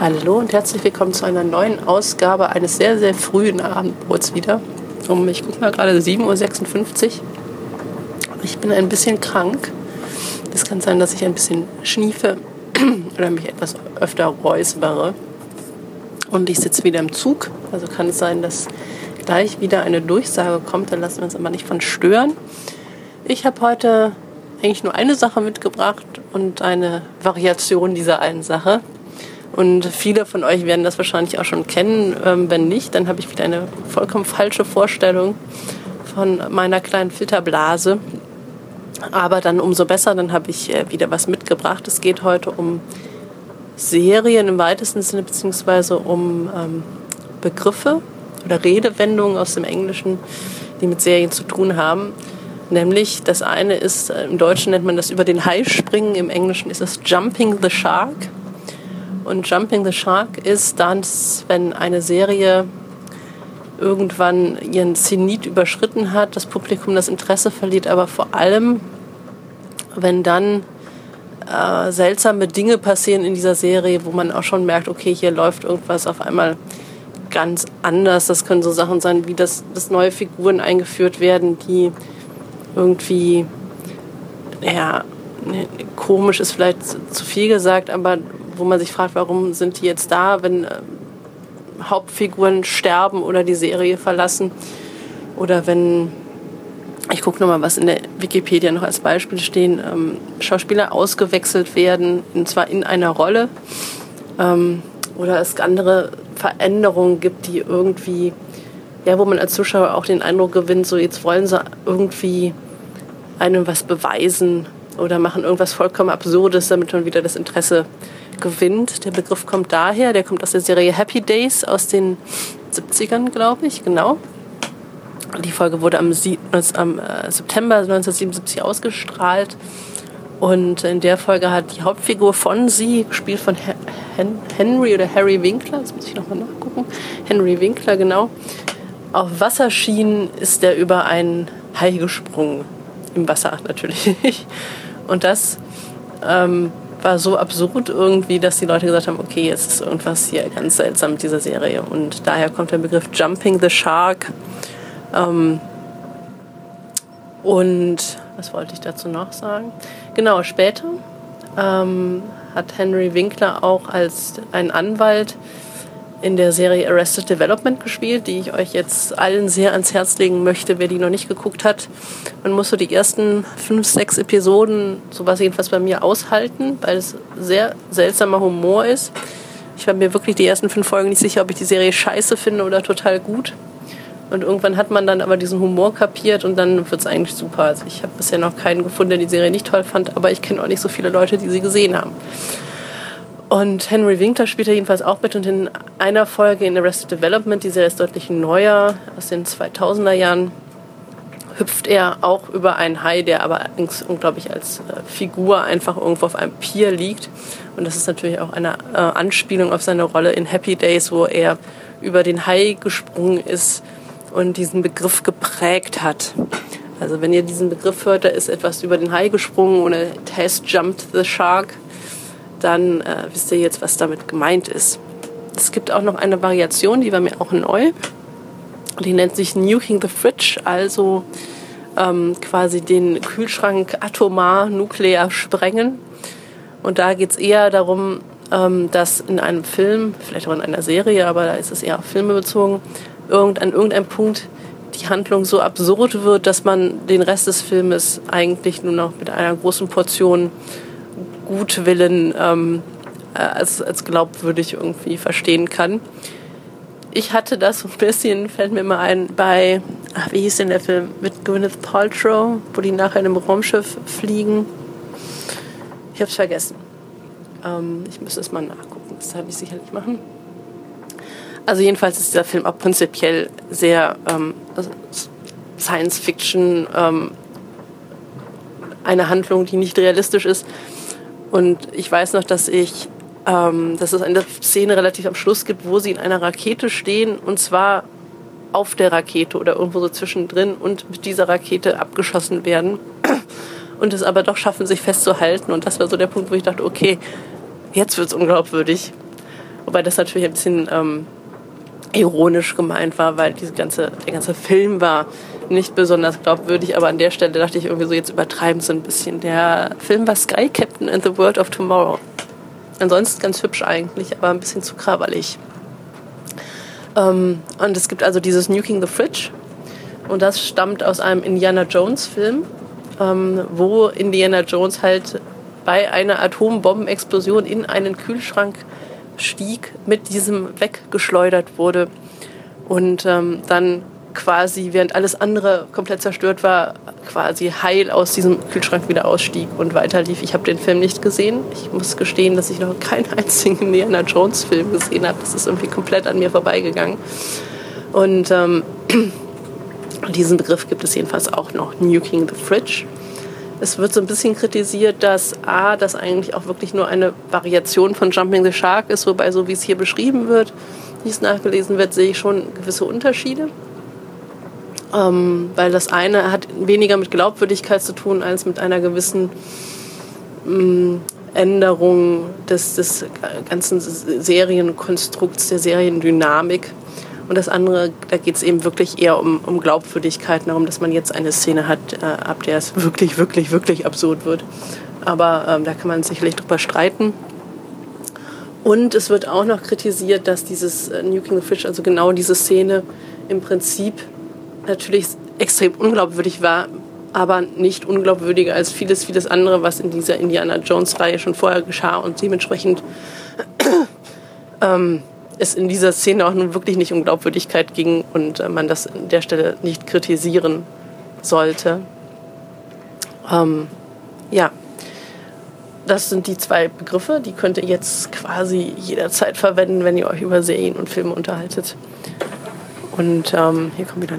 Hallo und herzlich willkommen zu einer neuen Ausgabe eines sehr, sehr frühen Abendbrots wieder. Um, ich gucke mal gerade 7.56 Uhr. Ich bin ein bisschen krank. Es kann sein, dass ich ein bisschen schniefe oder mich etwas öfter räuspere. Und ich sitze wieder im Zug. Also kann es sein, dass gleich wieder eine Durchsage kommt. Da lassen wir uns aber nicht von stören. Ich habe heute eigentlich nur eine Sache mitgebracht und eine Variation dieser einen Sache. Und viele von euch werden das wahrscheinlich auch schon kennen. Ähm, wenn nicht, dann habe ich wieder eine vollkommen falsche Vorstellung von meiner kleinen Filterblase. Aber dann umso besser, dann habe ich äh, wieder was mitgebracht. Es geht heute um Serien im weitesten Sinne, beziehungsweise um ähm, Begriffe oder Redewendungen aus dem Englischen, die mit Serien zu tun haben. Nämlich das eine ist, äh, im Deutschen nennt man das über den Hai springen, im Englischen ist es Jumping the Shark. Und Jumping the Shark ist dann, wenn eine Serie irgendwann ihren Zenit überschritten hat, das Publikum das Interesse verliert, aber vor allem, wenn dann äh, seltsame Dinge passieren in dieser Serie, wo man auch schon merkt, okay, hier läuft irgendwas auf einmal ganz anders. Das können so Sachen sein, wie dass, dass neue Figuren eingeführt werden, die irgendwie, ja, ne, komisch ist vielleicht zu viel gesagt, aber wo man sich fragt, warum sind die jetzt da, wenn äh, Hauptfiguren sterben oder die Serie verlassen oder wenn ich gucke nochmal, was in der Wikipedia noch als Beispiel stehen, ähm, Schauspieler ausgewechselt werden, und zwar in einer Rolle ähm, oder es andere Veränderungen gibt, die irgendwie, ja, wo man als Zuschauer auch den Eindruck gewinnt, so jetzt wollen sie irgendwie einem was beweisen oder machen irgendwas vollkommen Absurdes, damit man wieder das Interesse gewinnt. Der Begriff kommt daher, der kommt aus der Serie Happy Days aus den 70ern, glaube ich, genau. Die Folge wurde am, am äh, September 1977 ausgestrahlt. Und in der Folge hat die Hauptfigur von sie, gespielt von Henry oder Harry Winkler, das muss ich nochmal nachgucken, Henry Winkler, genau, auf Wasserschienen ist er über einen Hai gesprungen. Im Wasser natürlich. Und das ähm, war so absurd irgendwie, dass die Leute gesagt haben, okay, jetzt ist irgendwas hier ganz seltsam mit dieser Serie. Und daher kommt der Begriff Jumping the Shark. Ähm, und was wollte ich dazu noch sagen? Genau, später ähm, hat Henry Winkler auch als ein Anwalt in der Serie Arrested Development gespielt, die ich euch jetzt allen sehr ans Herz legen möchte, wer die noch nicht geguckt hat. Man muss so die ersten fünf, sechs Episoden, sowas jedenfalls bei mir, aushalten, weil es sehr seltsamer Humor ist. Ich war mir wirklich die ersten fünf Folgen nicht sicher, ob ich die Serie scheiße finde oder total gut. Und irgendwann hat man dann aber diesen Humor kapiert und dann wird es eigentlich super. Also ich habe bisher noch keinen gefunden, der die Serie nicht toll fand, aber ich kenne auch nicht so viele Leute, die sie gesehen haben. Und Henry Winkler spielt da jedenfalls auch mit und in einer Folge in Arrested Development, die Serie ist deutlich neuer, aus den 2000er Jahren, hüpft er auch über einen Hai, der aber unglaublich als äh, Figur einfach irgendwo auf einem Pier liegt. Und das ist natürlich auch eine äh, Anspielung auf seine Rolle in Happy Days, wo er über den Hai gesprungen ist und diesen Begriff geprägt hat. Also wenn ihr diesen Begriff hört, da ist etwas über den Hai gesprungen und it has jumped the shark dann äh, wisst ihr jetzt, was damit gemeint ist. Es gibt auch noch eine Variation, die war mir auch neu. Die nennt sich Nuking the Fridge, also ähm, quasi den Kühlschrank atomar, nuklear sprengen. Und da geht es eher darum, ähm, dass in einem Film, vielleicht auch in einer Serie, aber da ist es eher auf Filme bezogen, irgend, an irgendeinem Punkt die Handlung so absurd wird, dass man den Rest des Filmes eigentlich nur noch mit einer großen Portion Gutwillen ähm, äh, als, als glaubwürdig irgendwie verstehen kann. Ich hatte das ein bisschen, fällt mir mal ein, bei, ach, wie hieß denn der Film, mit Gwyneth Paltrow, wo die nachher in einem Raumschiff fliegen. Ich habe es vergessen. Ähm, ich müsste es mal nachgucken, das werde ich sicherlich machen. Also jedenfalls ist dieser Film auch prinzipiell sehr ähm, Science Fiction, ähm, eine Handlung, die nicht realistisch ist. Und ich weiß noch, dass ich, ähm, dass es eine Szene relativ am Schluss gibt, wo sie in einer Rakete stehen und zwar auf der Rakete oder irgendwo so zwischendrin und mit dieser Rakete abgeschossen werden und es aber doch schaffen, sich festzuhalten. Und das war so der Punkt, wo ich dachte, okay, jetzt wird es unglaubwürdig. Wobei das natürlich ein bisschen ähm, ironisch gemeint war, weil diese ganze, der ganze Film war nicht besonders glaubwürdig, aber an der Stelle dachte ich irgendwie so, jetzt übertreiben sie ein bisschen. Der Film war Sky Captain and the World of Tomorrow. Ansonsten ganz hübsch eigentlich, aber ein bisschen zu krawallig. Ähm, und es gibt also dieses Nuking the Fridge. Und das stammt aus einem Indiana Jones Film, ähm, wo Indiana Jones halt bei einer Atombombenexplosion in einen Kühlschrank stieg, mit diesem weggeschleudert wurde und ähm, dann quasi, während alles andere komplett zerstört war, quasi heil aus diesem Kühlschrank wieder ausstieg und weiterlief. Ich habe den Film nicht gesehen. Ich muss gestehen, dass ich noch keinen einzigen Indiana Jones Film gesehen habe. Das ist irgendwie komplett an mir vorbeigegangen. Und ähm, diesen Begriff gibt es jedenfalls auch noch, Nuking the Fridge. Es wird so ein bisschen kritisiert, dass A, das eigentlich auch wirklich nur eine Variation von Jumping the Shark ist, wobei so wie es hier beschrieben wird, wie es nachgelesen wird, sehe ich schon gewisse Unterschiede. Ähm, weil das eine hat weniger mit Glaubwürdigkeit zu tun als mit einer gewissen ähm, Änderung des, des ganzen Serienkonstrukts, der Seriendynamik. Und das andere, da geht es eben wirklich eher um, um Glaubwürdigkeit, darum, dass man jetzt eine Szene hat, äh, ab der es wirklich, wirklich, wirklich absurd wird. Aber ähm, da kann man sicherlich drüber streiten. Und es wird auch noch kritisiert, dass dieses äh, Nuking the Fish, also genau diese Szene, im Prinzip natürlich extrem unglaubwürdig war, aber nicht unglaubwürdiger als vieles, vieles andere, was in dieser Indiana Jones-Reihe schon vorher geschah und dementsprechend ähm, es in dieser Szene auch nun wirklich nicht um Glaubwürdigkeit ging und äh, man das an der Stelle nicht kritisieren sollte. Ähm, ja, das sind die zwei Begriffe, die könnt ihr jetzt quasi jederzeit verwenden, wenn ihr euch über Serien und Filme unterhaltet. Und ähm, hier kommt wieder